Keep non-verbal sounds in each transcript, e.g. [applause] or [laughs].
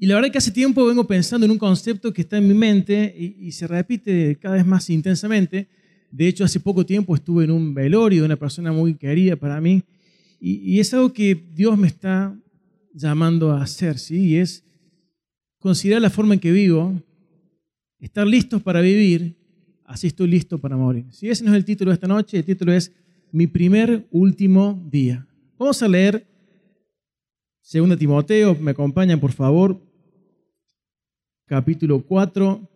Y la verdad que hace tiempo vengo pensando en un concepto que está en mi mente y, se repite cada vez más intensamente. De hecho, hace poco tiempo estuve en un velorio de una persona muy querida para mí y, es algo que Dios me está llamando a hacer, ¿sí? Y es considerar la forma en que vivo, estar listos para vivir, así estoy listo para morir. Si ese no es el título de esta noche, el título es Mi primer último día. Vamos a leer 2 Timoteo, me acompañan por favor, capítulo 4,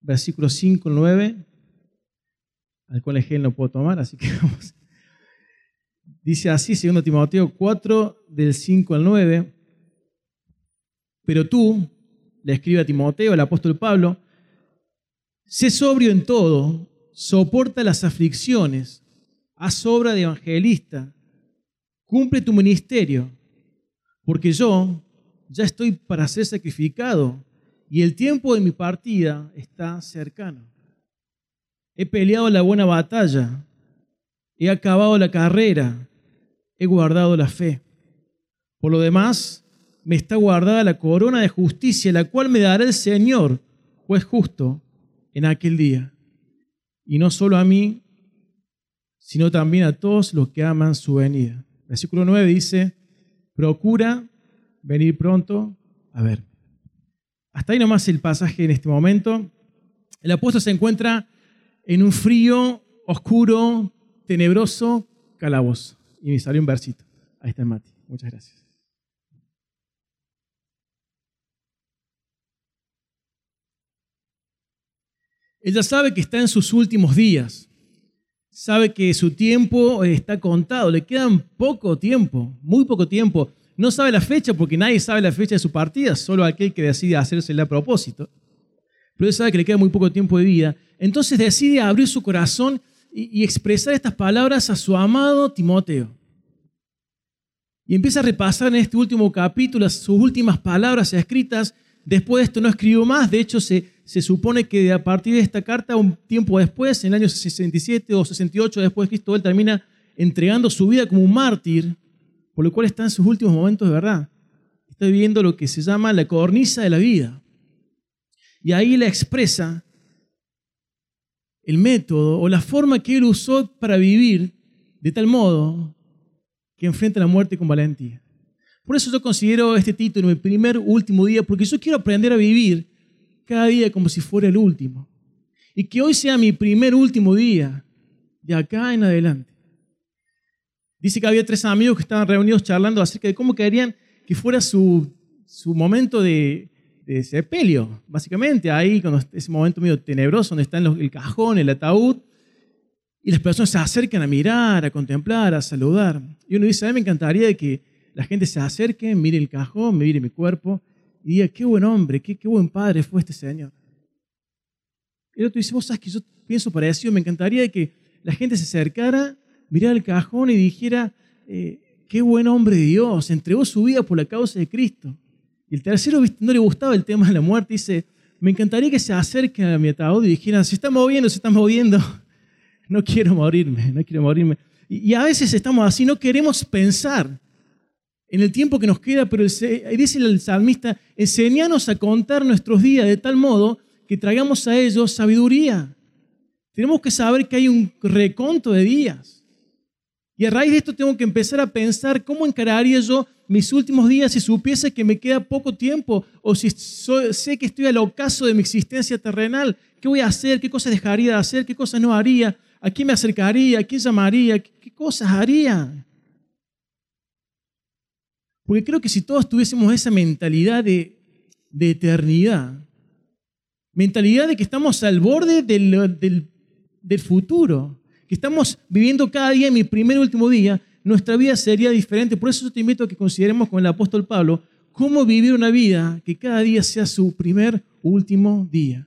versículos 5 al 9, al cual ejemplo no puedo tomar, así que [laughs] vamos. Dice así, 2 Timoteo 4, del 5 al 9, pero tú, le escribe a Timoteo, el apóstol Pablo, sé sobrio en todo, soporta las aflicciones, haz obra de evangelista, cumple tu ministerio, porque yo ya estoy para ser sacrificado y el tiempo de mi partida está cercano. He peleado la buena batalla, he acabado la carrera, he guardado la fe. Por lo demás, me está guardada la corona de justicia, la cual me dará el Señor, juez justo, en aquel día. Y no solo a mí, sino también a todos los que aman su venida. Versículo 9 dice, procura venir pronto a ver. Hasta ahí nomás el pasaje en este momento. El apóstol se encuentra en un frío, oscuro, tenebroso calabozo. Y me salió un versito. Ahí está Mati. Muchas gracias. Ella sabe que está en sus últimos días. Sabe que su tiempo está contado. Le quedan poco tiempo, muy poco tiempo. No sabe la fecha porque nadie sabe la fecha de su partida, solo aquel que decide hacérsela a propósito. Pero él sabe que le queda muy poco tiempo de vida. Entonces decide abrir su corazón y, expresar estas palabras a su amado Timoteo. Y empieza a repasar en este último capítulo sus últimas palabras escritas. Después de esto no escribió más. De hecho, se, se supone que a partir de esta carta, un tiempo después, en el año 67 o 68 después de Cristo, él termina entregando su vida como un mártir por lo cual está en sus últimos momentos de verdad. Está viviendo lo que se llama la cornisa de la vida. Y ahí le expresa el método o la forma que él usó para vivir de tal modo que enfrenta la muerte con valentía. Por eso yo considero este título mi primer último día, porque yo quiero aprender a vivir cada día como si fuera el último. Y que hoy sea mi primer último día de acá en adelante. Dice que había tres amigos que estaban reunidos charlando acerca de cómo querían que fuera su, su momento de, de, sepelio, básicamente, ahí, con ese momento medio tenebroso donde está el cajón, el ataúd, y las personas se acercan a mirar, a contemplar, a saludar. Y uno dice, a mí me encantaría que la gente se acerque, mire el cajón, mire mi cuerpo, y diga, qué buen hombre, qué, qué buen padre fue este Señor. Y el otro dice, vos sabes que yo pienso parecido, me encantaría que la gente se acercara mirara el cajón y dijera, eh, qué buen hombre de Dios, entregó su vida por la causa de Cristo. Y el tercero no le gustaba el tema de la muerte, dice, me encantaría que se acerque a mi ataúd y dijera, se está moviendo, se está moviendo, [laughs] no quiero morirme, no quiero morirme. Y, a veces estamos así, no queremos pensar en el tiempo que nos queda, pero dice el salmista, enseñanos a contar nuestros días de tal modo que traigamos a ellos sabiduría. Tenemos que saber que hay un reconto de días. Y a raíz de esto tengo que empezar a pensar cómo encararía yo mis últimos días si supiese que me queda poco tiempo o si sé que estoy al ocaso de mi existencia terrenal. ¿Qué voy a hacer? ¿Qué cosas dejaría de hacer? ¿Qué cosas no haría? ¿A quién me acercaría? ¿A quién llamaría? ¿Qué, cosas haría? Porque creo que si todos tuviésemos esa mentalidad de, eternidad, mentalidad de que estamos al borde del, del futuro, que estamos viviendo cada día mi primer y último día, nuestra vida sería diferente. Por eso te invito a que consideremos con el apóstol Pablo cómo vivir una vida que cada día sea su primer último día.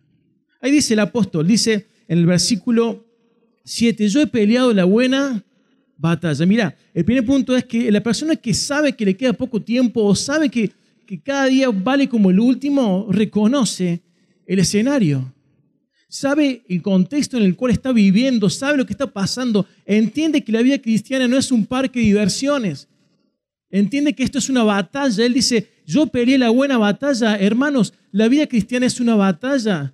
Ahí dice el apóstol, dice en el versículo 7, yo he peleado la buena batalla. Mira, el primer punto es que la persona que sabe que le queda poco tiempo o sabe que, que cada día vale como el último, reconoce el escenario sabe el contexto en el cual está viviendo, sabe lo que está pasando, entiende que la vida cristiana no es un parque de diversiones. Entiende que esto es una batalla. Él dice, yo peleé la buena batalla. Hermanos, la vida cristiana es una batalla.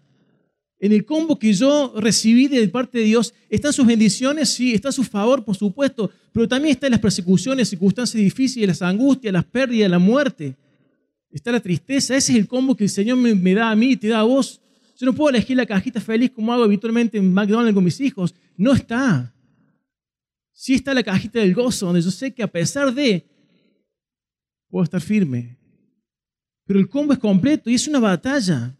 En el combo que yo recibí de parte de Dios están sus bendiciones, sí, está su favor, por supuesto, pero también están las persecuciones, circunstancias difíciles, las angustias, las pérdidas, la muerte. Está la tristeza. Ese es el combo que el Señor me, me da a mí y te da a vos. Yo no puedo elegir la cajita feliz como hago habitualmente en McDonald's con mis hijos. No está. Sí está la cajita del gozo, donde yo sé que a pesar de, puedo estar firme. Pero el combo es completo y es una batalla.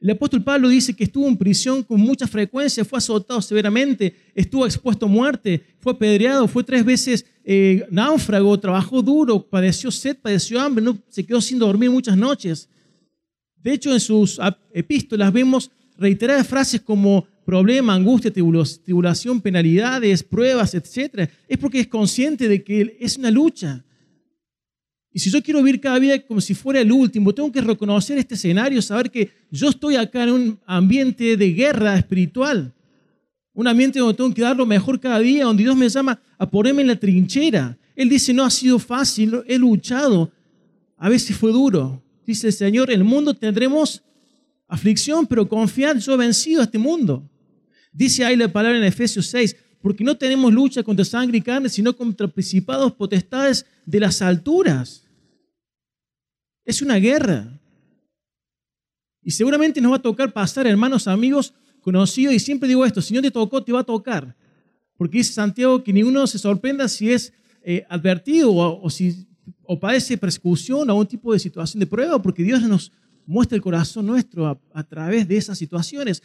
El apóstol Pablo dice que estuvo en prisión con mucha frecuencia, fue azotado severamente, estuvo expuesto a muerte, fue apedreado, fue tres veces eh, náufrago, trabajó duro, padeció sed, padeció hambre, no, se quedó sin dormir muchas noches. De hecho, en sus epístolas vemos reiteradas frases como problema, angustia, tribulación, penalidades, pruebas, etc. Es porque es consciente de que es una lucha. Y si yo quiero vivir cada día como si fuera el último, tengo que reconocer este escenario, saber que yo estoy acá en un ambiente de guerra espiritual. Un ambiente donde tengo que dar lo mejor cada día, donde Dios me llama a ponerme en la trinchera. Él dice, no ha sido fácil, he luchado. A veces fue duro. Dice el Señor, el mundo tendremos aflicción, pero confiad, yo he vencido a este mundo. Dice ahí la palabra en Efesios 6, porque no tenemos lucha contra sangre y carne, sino contra principados, potestades de las alturas. Es una guerra. Y seguramente nos va a tocar pasar, hermanos, amigos, conocidos, y siempre digo esto, si no te tocó, te va a tocar. Porque dice Santiago que ninguno se sorprenda si es eh, advertido o, si o padece persecución o algún tipo de situación de prueba, porque Dios nos muestra el corazón nuestro a, a través de esas situaciones.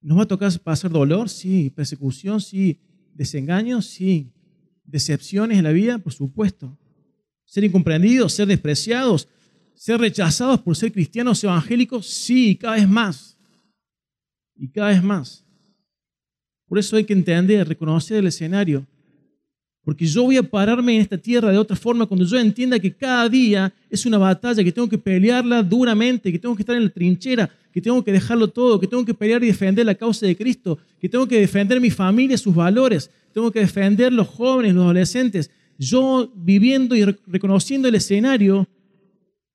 ¿Nos va a tocar pasar dolor? Sí. ¿Persecución? Sí. ¿Desengaños? Sí. ¿Decepciones en la vida? Por supuesto ser incomprendidos, ser despreciados, ser rechazados por ser cristianos evangélicos, sí, cada vez más. Y cada vez más. Por eso hay que entender, reconocer el escenario. Porque yo voy a pararme en esta tierra de otra forma cuando yo entienda que cada día es una batalla, que tengo que pelearla duramente, que tengo que estar en la trinchera, que tengo que dejarlo todo, que tengo que pelear y defender la causa de Cristo, que tengo que defender mi familia, sus valores, tengo que defender los jóvenes, los adolescentes, yo viviendo y reconociendo el escenario,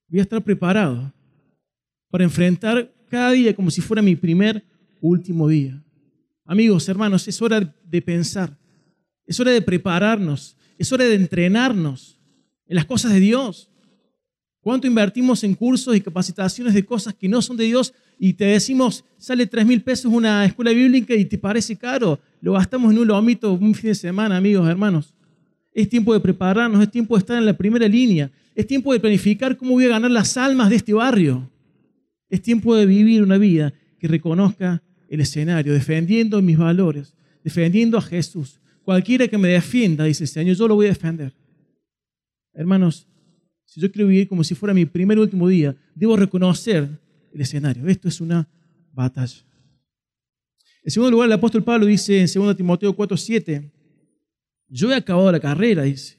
voy a estar preparado para enfrentar cada día como si fuera mi primer último día. Amigos, hermanos, es hora de pensar, es hora de prepararnos, es hora de entrenarnos en las cosas de Dios. ¿Cuánto invertimos en cursos y capacitaciones de cosas que no son de Dios y te decimos, sale tres mil pesos una escuela bíblica y te parece caro? Lo gastamos en un lomito un fin de semana, amigos, hermanos. Es tiempo de prepararnos, es tiempo de estar en la primera línea, es tiempo de planificar cómo voy a ganar las almas de este barrio. Es tiempo de vivir una vida que reconozca el escenario, defendiendo mis valores, defendiendo a Jesús. Cualquiera que me defienda, dice el Señor, yo lo voy a defender. Hermanos, si yo quiero vivir como si fuera mi primer y último día, debo reconocer el escenario. Esto es una batalla. En segundo lugar, el apóstol Pablo dice en 2 Timoteo 4:7, yo he acabado la carrera, dice.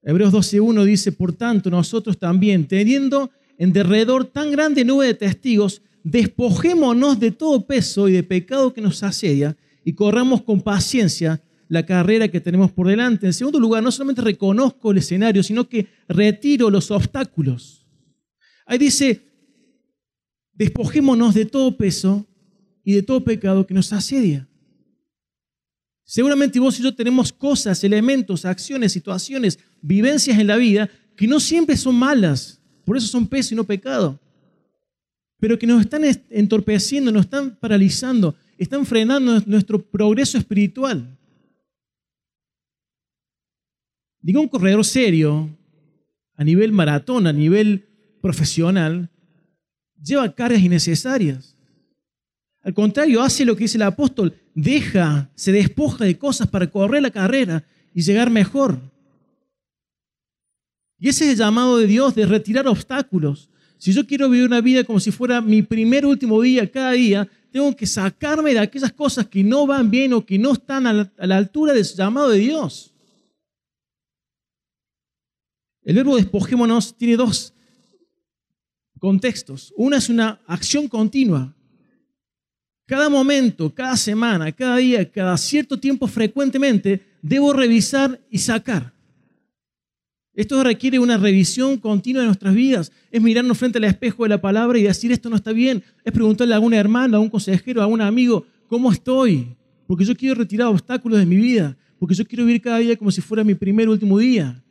Hebreos 12.1 dice, por tanto, nosotros también, teniendo en derredor tan grande nube de testigos, despojémonos de todo peso y de pecado que nos asedia y corramos con paciencia la carrera que tenemos por delante. En segundo lugar, no solamente reconozco el escenario, sino que retiro los obstáculos. Ahí dice, despojémonos de todo peso y de todo pecado que nos asedia. Seguramente vos y yo tenemos cosas, elementos, acciones, situaciones, vivencias en la vida que no siempre son malas, por eso son peso y no pecado, pero que nos están entorpeciendo, nos están paralizando, están frenando nuestro progreso espiritual. Digo, un corredor serio, a nivel maratón, a nivel profesional, lleva cargas innecesarias. Al contrario, hace lo que dice el apóstol, deja, se despoja de cosas para correr la carrera y llegar mejor. Y ese es el llamado de Dios de retirar obstáculos. Si yo quiero vivir una vida como si fuera mi primer último día, cada día, tengo que sacarme de aquellas cosas que no van bien o que no están a la, altura del llamado de Dios. El verbo despojémonos tiene dos contextos. Una es una acción continua. Cada momento, cada semana, cada día, cada cierto tiempo frecuentemente, debo revisar y sacar. Esto requiere una revisión continua de nuestras vidas. Es mirarnos frente al espejo de la palabra y decir esto no está bien. Es preguntarle a alguna hermana, a un consejero, a un amigo, ¿cómo estoy? Porque yo quiero retirar obstáculos de mi vida. Porque yo quiero vivir cada día como si fuera mi primer último día.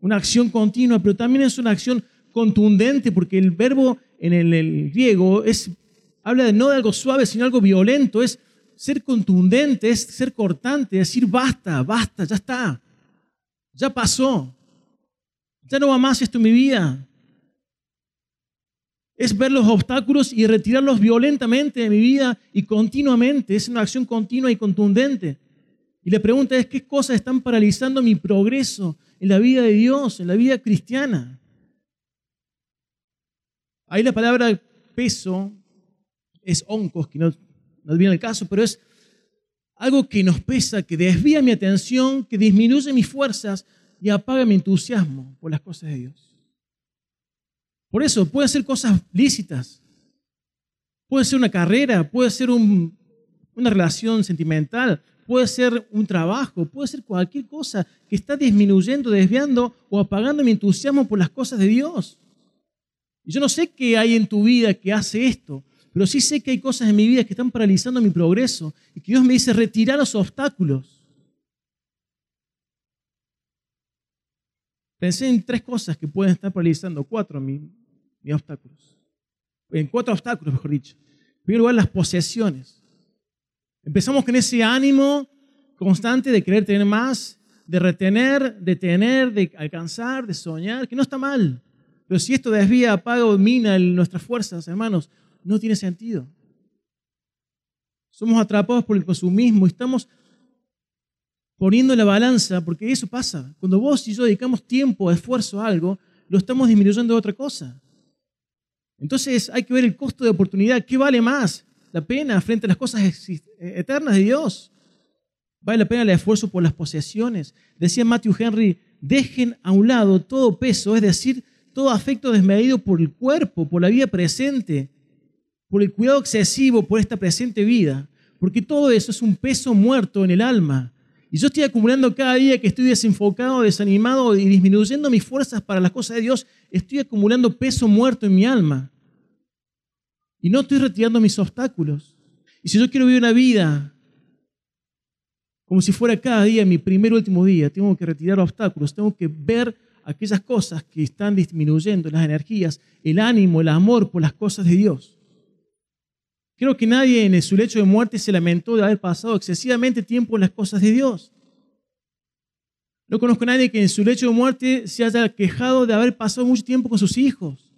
Una acción continua, pero también es una acción contundente, porque el verbo en el, griego es, habla de no de algo suave, sino algo violento. Es ser contundente, es ser cortante, decir basta, basta, ya está. Ya pasó. Ya no va más esto en mi vida. Es ver los obstáculos y retirarlos violentamente de mi vida y continuamente. Es una acción continua y contundente. Y la pregunta es, ¿qué cosas están paralizando mi progreso en la vida de Dios, en la vida cristiana? Ahí la palabra peso es oncos, que no, no viene el caso, pero es algo que nos pesa, que desvía mi atención, que disminuye mis fuerzas y apaga mi entusiasmo por las cosas de Dios. Por eso, puede ser cosas lícitas, puede ser una carrera, puede ser una relación sentimental, puede ser un trabajo, puede ser cualquier cosa que está disminuyendo, desviando o apagando mi entusiasmo por las cosas de Dios. Y yo no sé qué hay en tu vida que hace esto, pero sí sé que hay cosas en mi vida que están paralizando mi progreso y que Dios me dice retirar los obstáculos. Pensé en tres cosas que pueden estar paralizando, cuatro mis, obstáculos. En cuatro obstáculos, mejor dicho. En primer lugar, las posesiones. Empezamos con ese ánimo constante de querer tener más, de retener, de tener, de alcanzar, de soñar, que no está mal. Pero si esto desvía, apaga o mina nuestras fuerzas, hermanos, no tiene sentido. Somos atrapados por el consumismo estamos poniendo la balanza, porque eso pasa. Cuando vos y yo dedicamos tiempo, esfuerzo a algo, lo estamos disminuyendo de otra cosa. Entonces hay que ver el costo de oportunidad. ¿Qué vale más la pena frente a las cosas eternas de Dios? ¿Vale la pena el esfuerzo por las posesiones? Decía Matthew Henry, dejen a un lado todo peso, es decir, todo afecto desmedido por el cuerpo, por la vida presente, por el cuidado excesivo por esta presente vida, porque todo eso es un peso muerto en el alma. Y yo estoy acumulando cada día que estoy desenfocado, desanimado y disminuyendo mis fuerzas para las cosas de Dios, estoy acumulando peso muerto en mi alma. Y no estoy retirando mis obstáculos. Y si yo quiero vivir una vida como si fuera cada día mi primer último día, tengo que retirar obstáculos, tengo que ver aquellas cosas que están disminuyendo las energías, el ánimo, el amor por las cosas de Dios. Creo que nadie en su lecho de muerte se lamentó de haber pasado excesivamente tiempo en las cosas de Dios. No conozco a nadie que en su lecho de muerte se haya quejado de haber pasado mucho tiempo con sus hijos.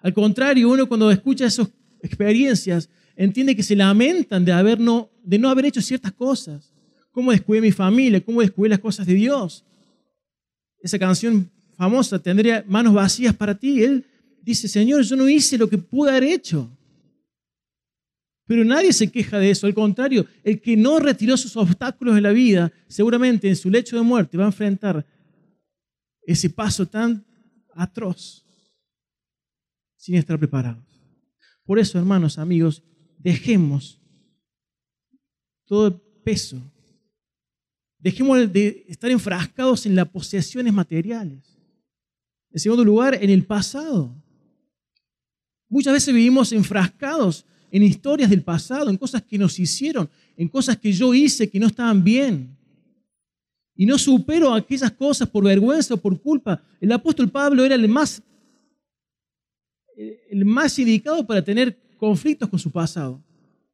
Al contrario, uno cuando escucha esas experiencias entiende que se lamentan de, haber no, de no haber hecho ciertas cosas. ¿Cómo descuidé mi familia? ¿Cómo descuidé las cosas de Dios? Esa canción famosa, tendría manos vacías para ti. Él dice, Señor, yo no hice lo que pude haber hecho. Pero nadie se queja de eso. Al contrario, el que no retiró sus obstáculos de la vida, seguramente en su lecho de muerte va a enfrentar ese paso tan atroz sin estar preparados. Por eso, hermanos, amigos, dejemos todo el peso. Dejemos de estar enfrascados en las posesiones materiales. En segundo lugar, en el pasado. Muchas veces vivimos enfrascados en historias del pasado, en cosas que nos hicieron, en cosas que yo hice que no estaban bien. Y no supero aquellas cosas por vergüenza o por culpa. El apóstol Pablo era el más, el más indicado para tener conflictos con su pasado.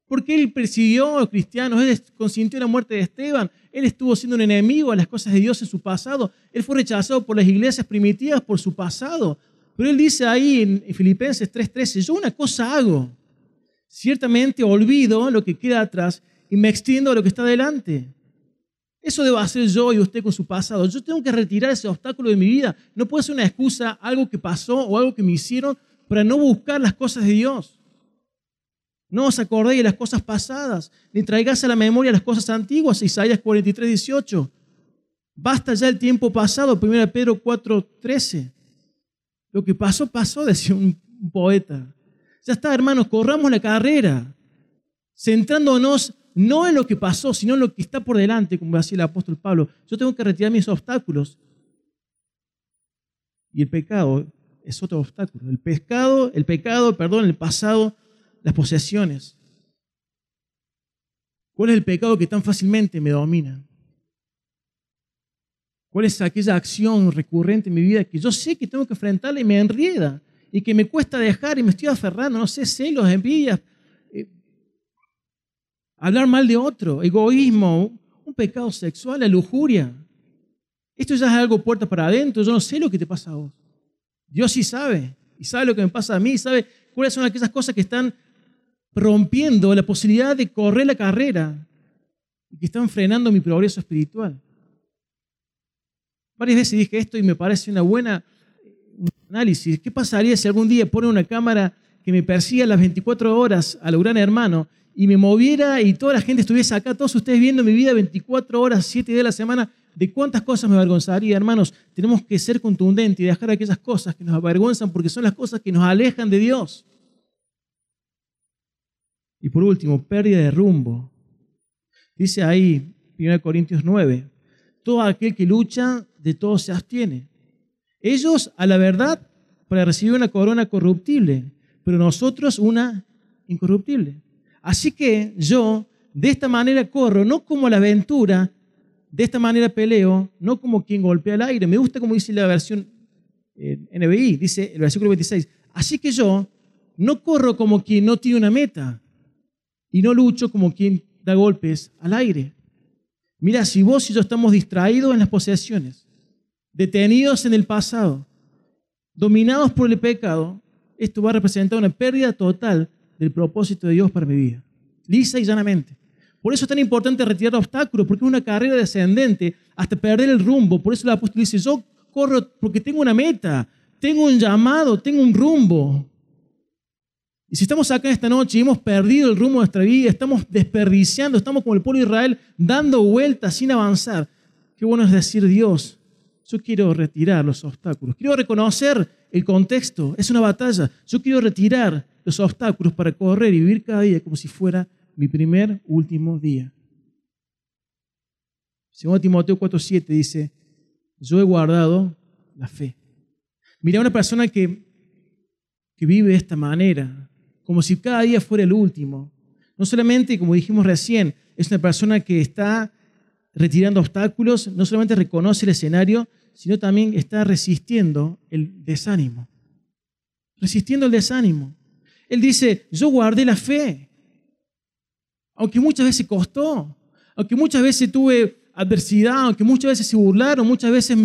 Porque él persiguió a los cristianos, él consintió la muerte de Esteban, él estuvo siendo un enemigo a las cosas de Dios en su pasado, él fue rechazado por las iglesias primitivas por su pasado. Pero él dice ahí en Filipenses 3:13, yo una cosa hago, ciertamente olvido lo que queda atrás y me extiendo a lo que está delante. Eso debo hacer yo y usted con su pasado. Yo tengo que retirar ese obstáculo de mi vida. No puede ser una excusa, algo que pasó o algo que me hicieron para no buscar las cosas de Dios. No os acordéis de las cosas pasadas, ni traigáis a la memoria las cosas antiguas. Isaías 43, 18. Basta ya el tiempo pasado, 1 Pedro 4, 13. Lo que pasó, pasó, [laughs] decía un poeta. Ya está, hermanos, corramos la carrera, centrándonos no en lo que pasó, sino en lo que está por delante, como decía el apóstol Pablo. Yo tengo que retirar mis obstáculos. Y el pecado es otro obstáculo. El pecado, el pecado, perdón, el pasado, las posesiones. ¿Cuál es el pecado que tan fácilmente me domina? ¿Cuál es aquella acción recurrente en mi vida que yo sé que tengo que enfrentarla y me enrieda y que me cuesta dejar y me estoy aferrando? No sé, celos, envidias, eh, hablar mal de otro, egoísmo, un pecado sexual, la lujuria. Esto ya es algo puerta para adentro, yo no sé lo que te pasa a vos. Dios sí sabe, y sabe lo que me pasa a mí, sabe cuáles son aquellas cosas que están rompiendo la posibilidad de correr la carrera y que están frenando mi progreso espiritual. Varias veces dije esto y me parece una buena análisis. ¿Qué pasaría si algún día pone una cámara que me persiga las 24 horas a lo gran hermano y me moviera y toda la gente estuviese acá, todos ustedes viendo mi vida 24 horas, 7 días de la semana? ¿De cuántas cosas me avergonzaría, hermanos? Tenemos que ser contundentes y dejar aquellas cosas que nos avergüenzan porque son las cosas que nos alejan de Dios. Y por último, pérdida de rumbo. Dice ahí, 1 Corintios 9, todo aquel que lucha, de todo se abstiene. Ellos, a la verdad, para recibir una corona corruptible, pero nosotros una incorruptible. Así que yo, de esta manera corro, no como la aventura, de esta manera peleo, no como quien golpea el aire. Me gusta como dice la versión eh, NBI, dice el versículo 26. Así que yo no corro como quien no tiene una meta y no lucho como quien da golpes al aire. Mira, si vos y yo estamos distraídos en las posesiones, detenidos en el pasado, dominados por el pecado, esto va a representar una pérdida total del propósito de Dios para mi vida. Lisa y llanamente. Por eso es tan importante retirar obstáculos, porque es una carrera descendente hasta perder el rumbo. Por eso el apóstol dice, yo corro porque tengo una meta, tengo un llamado, tengo un rumbo. Y si estamos acá esta noche y hemos perdido el rumbo de nuestra vida, estamos desperdiciando, estamos como el pueblo de Israel dando vueltas sin avanzar, qué bueno es decir, Dios, yo quiero retirar los obstáculos, quiero reconocer el contexto, es una batalla, yo quiero retirar los obstáculos para correr y vivir cada día como si fuera mi primer, último día. Segundo Timoteo 4:7 dice, yo he guardado la fe. Mira, una persona que, que vive de esta manera, como si cada día fuera el último. No solamente, como dijimos recién, es una persona que está retirando obstáculos, no solamente reconoce el escenario, sino también está resistiendo el desánimo. Resistiendo el desánimo. Él dice, yo guardé la fe, aunque muchas veces costó, aunque muchas veces tuve adversidad, aunque muchas veces se burlaron, muchas veces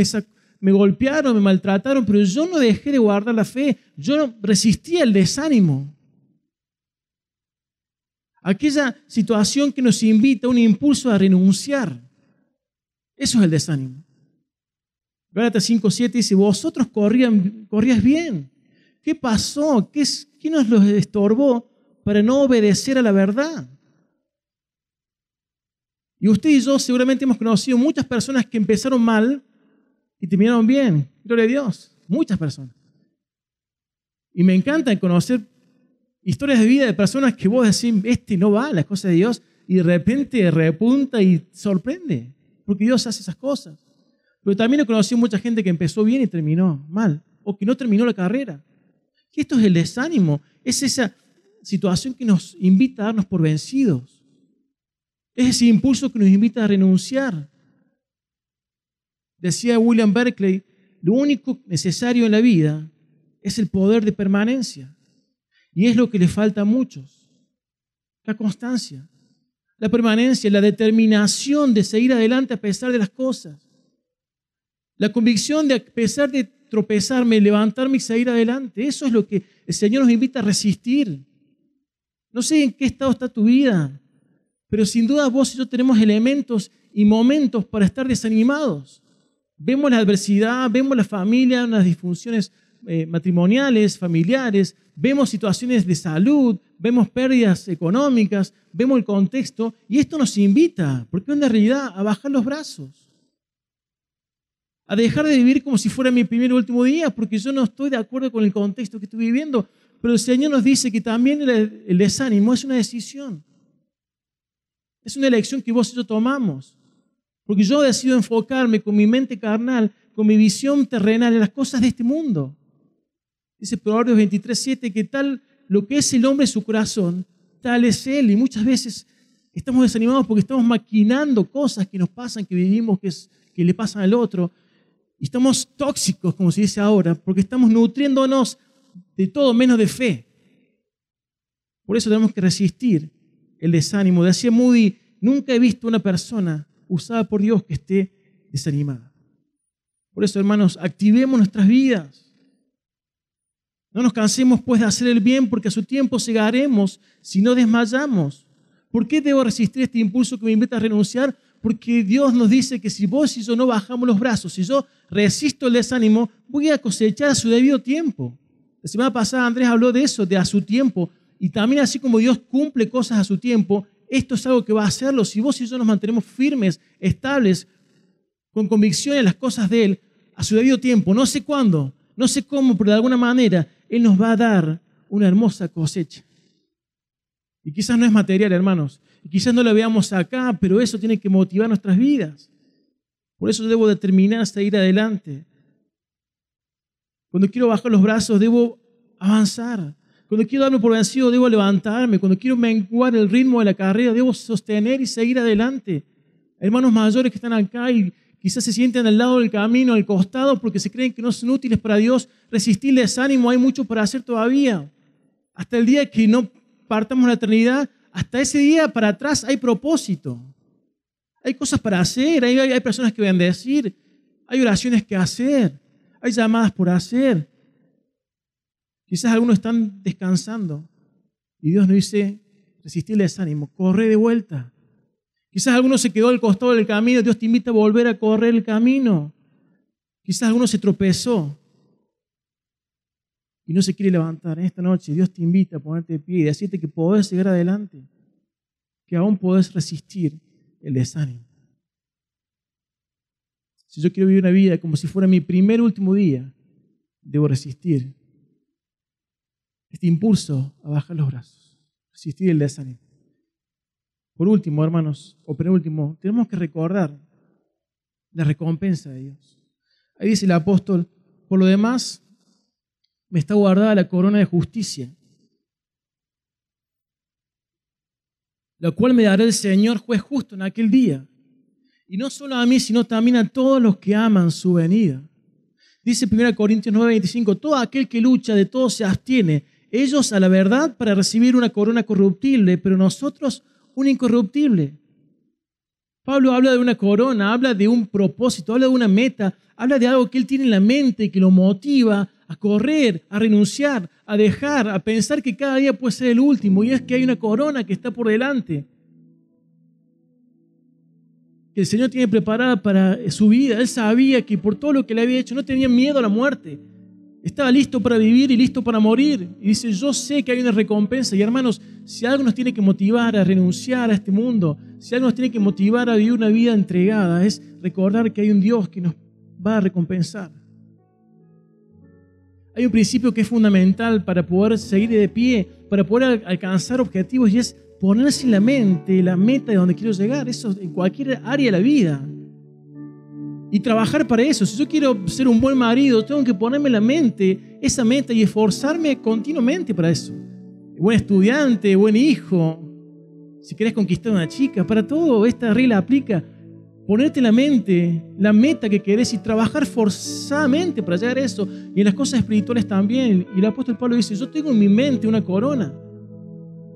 me, golpearon, me maltrataron, pero yo no dejé de guardar la fe, yo no resistía el desánimo. Aquella situación que nos invita a un impulso a renunciar. Eso es el desánimo. Gálatas 5.7 dice, vosotros corrían, corrías bien. ¿Qué pasó? ¿Qué, ¿Qué nos los estorbó para no obedecer a la verdad? Y usted y yo seguramente hemos conocido muchas personas que empezaron mal y terminaron bien. Gloria a Dios. Muchas personas. Y me encanta conocer Historias de vida de personas que vos decís, este no va, las cosas de Dios, y de repente repunta y sorprende, porque Dios hace esas cosas. Pero también he conocido mucha gente que empezó bien y terminó mal, o que no terminó la carrera. Y esto es el desánimo, es esa situación que nos invita a darnos por vencidos. Es ese impulso que nos invita a renunciar. Decía William Berkeley, lo único necesario en la vida es el poder de permanencia. Y es lo que le falta a muchos. La constancia, la permanencia, la determinación de seguir adelante a pesar de las cosas. La convicción de a pesar de tropezarme, levantarme y seguir adelante. Eso es lo que el Señor nos invita a resistir. No sé en qué estado está tu vida, pero sin duda vos y yo tenemos elementos y momentos para estar desanimados. Vemos la adversidad, vemos la familia, las disfunciones eh, matrimoniales, familiares, vemos situaciones de salud, vemos pérdidas económicas, vemos el contexto y esto nos invita, porque una realidad, a bajar los brazos, a dejar de vivir como si fuera mi primer y último día, porque yo no estoy de acuerdo con el contexto que estoy viviendo, pero el Señor nos dice que también el desánimo es una decisión. Es una elección que vos y yo tomamos. Porque yo decido enfocarme con mi mente carnal, con mi visión terrenal en las cosas de este mundo. Dice Proverbios 23, 7, que tal lo que es el hombre su corazón, tal es él. Y muchas veces estamos desanimados porque estamos maquinando cosas que nos pasan, que vivimos, que, que le pasan al otro. Y estamos tóxicos, como se dice ahora, porque estamos nutriéndonos de todo menos de fe. Por eso tenemos que resistir el desánimo. Decía Moody, nunca he visto una persona usada por Dios que esté desanimada. Por eso, hermanos, activemos nuestras vidas. No nos cansemos pues de hacer el bien porque a su tiempo cegaremos si no desmayamos. ¿Por qué debo resistir este impulso que me invita a renunciar? Porque Dios nos dice que si vos y yo no bajamos los brazos, si yo resisto el desánimo, voy a cosechar a su debido tiempo. La semana pasada Andrés habló de eso, de a su tiempo. Y también así como Dios cumple cosas a su tiempo, esto es algo que va a hacerlo. Si vos y yo nos mantenemos firmes, estables, con convicción en las cosas de Él, a su debido tiempo, no sé cuándo, no sé cómo, pero de alguna manera Él nos va a dar una hermosa cosecha. Y quizás no es material, hermanos. Y quizás no lo veamos acá, pero eso tiene que motivar nuestras vidas. Por eso debo determinar hasta ir adelante. Cuando quiero bajar los brazos, debo avanzar. Cuando quiero darme por vencido, debo levantarme. Cuando quiero menguar el ritmo de la carrera, debo sostener y seguir adelante. Hermanos mayores que están acá y quizás se sienten al lado del camino, al costado, porque se creen que no son útiles para Dios, resistir desánimo, hay mucho para hacer todavía. Hasta el día que no partamos la eternidad, hasta ese día para atrás hay propósito. Hay cosas para hacer, hay, personas que bendecir, hay oraciones que hacer, hay llamadas por hacer. Quizás algunos están descansando y Dios nos dice, resistir el desánimo, corre de vuelta. Quizás alguno se quedó al costado del camino, Dios te invita a volver a correr el camino. Quizás alguno se tropezó y no se quiere levantar. En esta noche Dios te invita a ponerte de pie y decirte que podés llegar adelante, que aún podés resistir el desánimo. Si yo quiero vivir una vida como si fuera mi primer último día, debo resistir este impulso a bajar los brazos, resistir el desánimo. Por último, hermanos, o penúltimo, tenemos que recordar la recompensa de Dios. Ahí dice el apóstol, por lo demás, me está guardada la corona de justicia, la cual me dará el Señor juez justo en aquel día. Y no solo a mí, sino también a todos los que aman su venida. Dice 1 Corintios 9:25, todo aquel que lucha de todo se abstiene, ellos a la verdad para recibir una corona corruptible, pero nosotros una incorruptible. Pablo habla de una corona, habla de un propósito, habla de una meta, habla de algo que él tiene en la mente que lo motiva a correr, a renunciar, a dejar, a pensar que cada día puede ser el último y es que hay una corona que está por delante. Que el Señor tiene preparada para su vida. Él sabía que por todo lo que le había hecho no tenía miedo a la muerte. Estaba listo para vivir y listo para morir. Y dice, yo sé que hay una recompensa. Y hermanos, si algo nos tiene que motivar a renunciar a este mundo, si algo nos tiene que motivar a vivir una vida entregada, es recordar que hay un Dios que nos va a recompensar. Hay un principio que es fundamental para poder seguir de pie, para poder alcanzar objetivos y es ponerse en la mente la meta de donde quiero llegar. Eso en cualquier área de la vida y trabajar para eso. Si yo quiero ser un buen marido, tengo que ponerme en la mente esa meta y esforzarme continuamente para eso. Buen estudiante, buen hijo, si querés conquistar una chica, para todo esta regla aplica. Ponerte en la mente la meta que querés y trabajar forzadamente para llegar a eso. Y en las cosas espirituales también. Y el apóstol Pablo dice, yo tengo en mi mente una corona.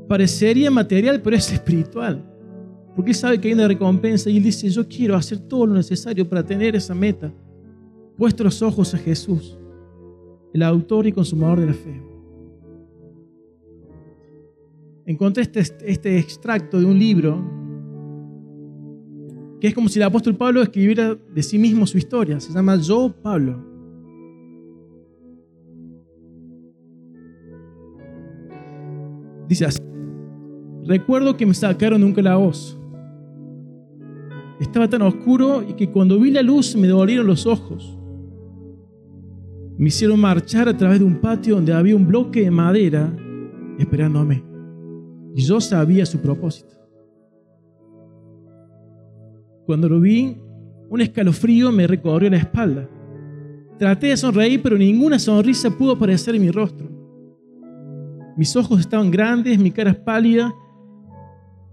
Parecería material, pero es espiritual. Porque Él sabe que hay una recompensa y Él dice, yo quiero hacer todo lo necesario para tener esa meta. Puesto los ojos a Jesús, el autor y consumador de la fe. Encontré este, este extracto de un libro que es como si el apóstol Pablo escribiera de sí mismo su historia. Se llama Yo Pablo. Dice así, recuerdo que me sacaron de un calabozo estaba tan oscuro y que cuando vi la luz me dolieron los ojos. Me hicieron marchar a través de un patio donde había un bloque de madera esperándome. Y yo sabía su propósito. Cuando lo vi, un escalofrío me recorrió la espalda. Traté de sonreír, pero ninguna sonrisa pudo aparecer en mi rostro. Mis ojos estaban grandes, mi cara pálida,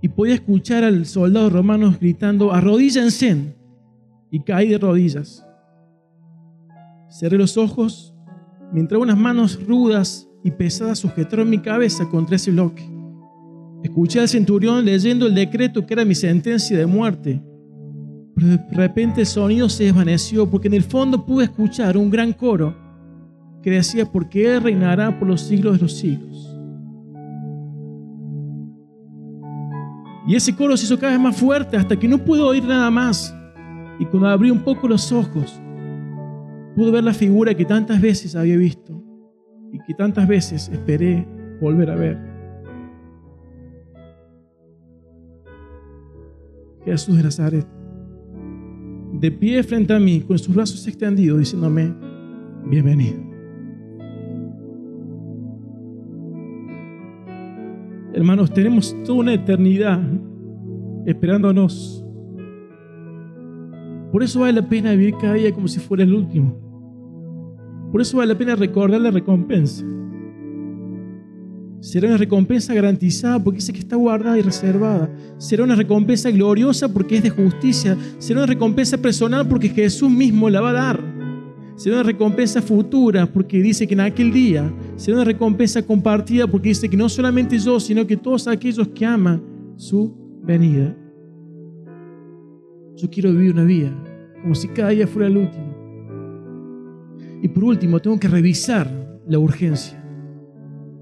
y podía escuchar al soldado romano gritando, arrodíllense, y caí de rodillas. Cerré los ojos mientras unas manos rudas y pesadas sujetaron mi cabeza contra ese bloque. Escuché al centurión leyendo el decreto que era mi sentencia de muerte. Pero de repente el sonido se desvaneció porque en el fondo pude escuchar un gran coro que decía, porque Él reinará por los siglos de los siglos. Y ese coro se hizo cada vez más fuerte hasta que no pude oír nada más. Y cuando abrí un poco los ojos, pude ver la figura que tantas veces había visto y que tantas veces esperé volver a ver. Jesús de Nazaret, de pie frente a mí, con sus brazos extendidos, diciéndome, bienvenido. Hermanos, tenemos toda una eternidad esperándonos. Por eso vale la pena vivir cada día como si fuera el último. Por eso vale la pena recordar la recompensa. Será una recompensa garantizada porque dice que está guardada y reservada. Será una recompensa gloriosa porque es de justicia. Será una recompensa personal porque Jesús mismo la va a dar. Será una recompensa futura porque dice que en aquel día será una recompensa compartida porque dice que no solamente yo, sino que todos aquellos que aman su venida. Yo quiero vivir una vida como si cada día fuera el último. Y por último, tengo que revisar la urgencia.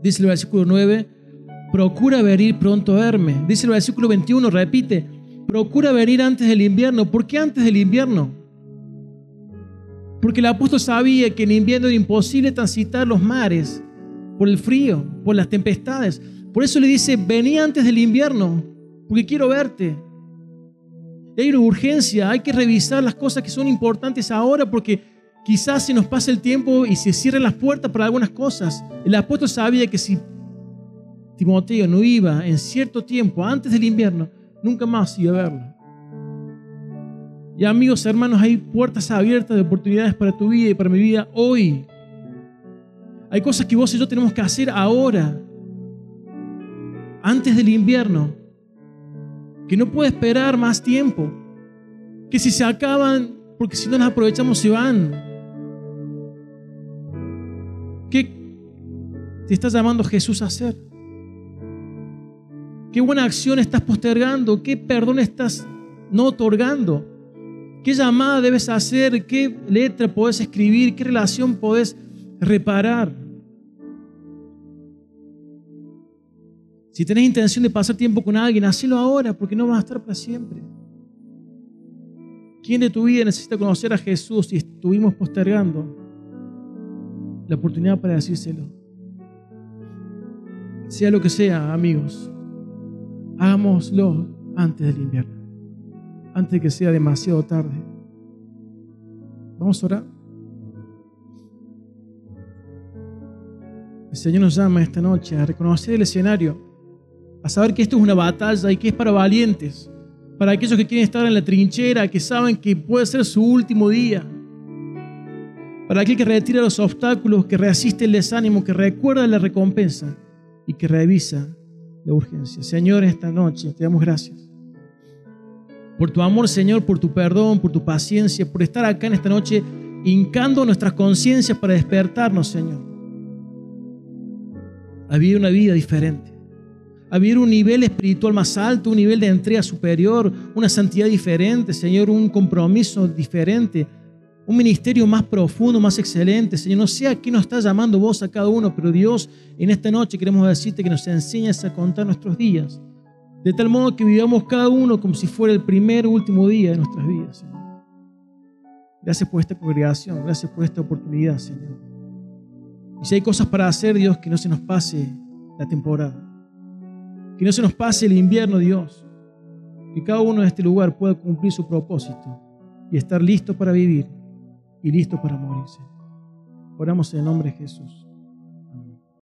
Dice el versículo 9, procura venir pronto a verme. Dice el versículo 21, repite, procura venir antes del invierno. ¿Por qué antes del invierno? Porque el apóstol sabía que en invierno era imposible transitar los mares por el frío, por las tempestades. Por eso le dice, vení antes del invierno, porque quiero verte. hay una urgencia, hay que revisar las cosas que son importantes ahora porque Quizás se nos pase el tiempo y se cierren las puertas para algunas cosas. El apóstol sabía que si Timoteo no iba en cierto tiempo, antes del invierno, nunca más iba a verlo. Y amigos, hermanos, hay puertas abiertas de oportunidades para tu vida y para mi vida hoy. Hay cosas que vos y yo tenemos que hacer ahora, antes del invierno, que no puede esperar más tiempo, que si se acaban, porque si no las aprovechamos se van. ¿Qué te está llamando Jesús a hacer? ¿Qué buena acción estás postergando? ¿Qué perdón estás no otorgando? ¿Qué llamada debes hacer? ¿Qué letra podés escribir? ¿Qué relación podés reparar? Si tenés intención de pasar tiempo con alguien, hacelo ahora porque no vas a estar para siempre. ¿Quién de tu vida necesita conocer a Jesús y estuvimos postergando? La oportunidad para decírselo. Sea lo que sea, amigos, hagámoslo antes del invierno, antes de que sea demasiado tarde. Vamos a orar. El Señor nos llama esta noche a reconocer el escenario, a saber que esto es una batalla y que es para valientes, para aquellos que quieren estar en la trinchera, que saben que puede ser su último día para aquel que retira los obstáculos, que resiste el desánimo, que recuerda la recompensa y que revisa la urgencia. Señor, esta noche te damos gracias por tu amor, Señor, por tu perdón, por tu paciencia, por estar acá en esta noche hincando nuestras conciencias para despertarnos, Señor, a vivir una vida diferente, a vivir un nivel espiritual más alto, un nivel de entrega superior, una santidad diferente, Señor, un compromiso diferente un ministerio más profundo, más excelente. Señor, no sé a qué nos está llamando vos a cada uno, pero Dios, en esta noche queremos decirte que nos enseñes a contar nuestros días, de tal modo que vivamos cada uno como si fuera el primer o último día de nuestras vidas, Señor. Gracias por esta congregación, gracias por esta oportunidad, Señor. Y si hay cosas para hacer, Dios, que no se nos pase la temporada, que no se nos pase el invierno, Dios, que cada uno de este lugar pueda cumplir su propósito y estar listo para vivir y listo para morirse. Oramos en el nombre de Jesús.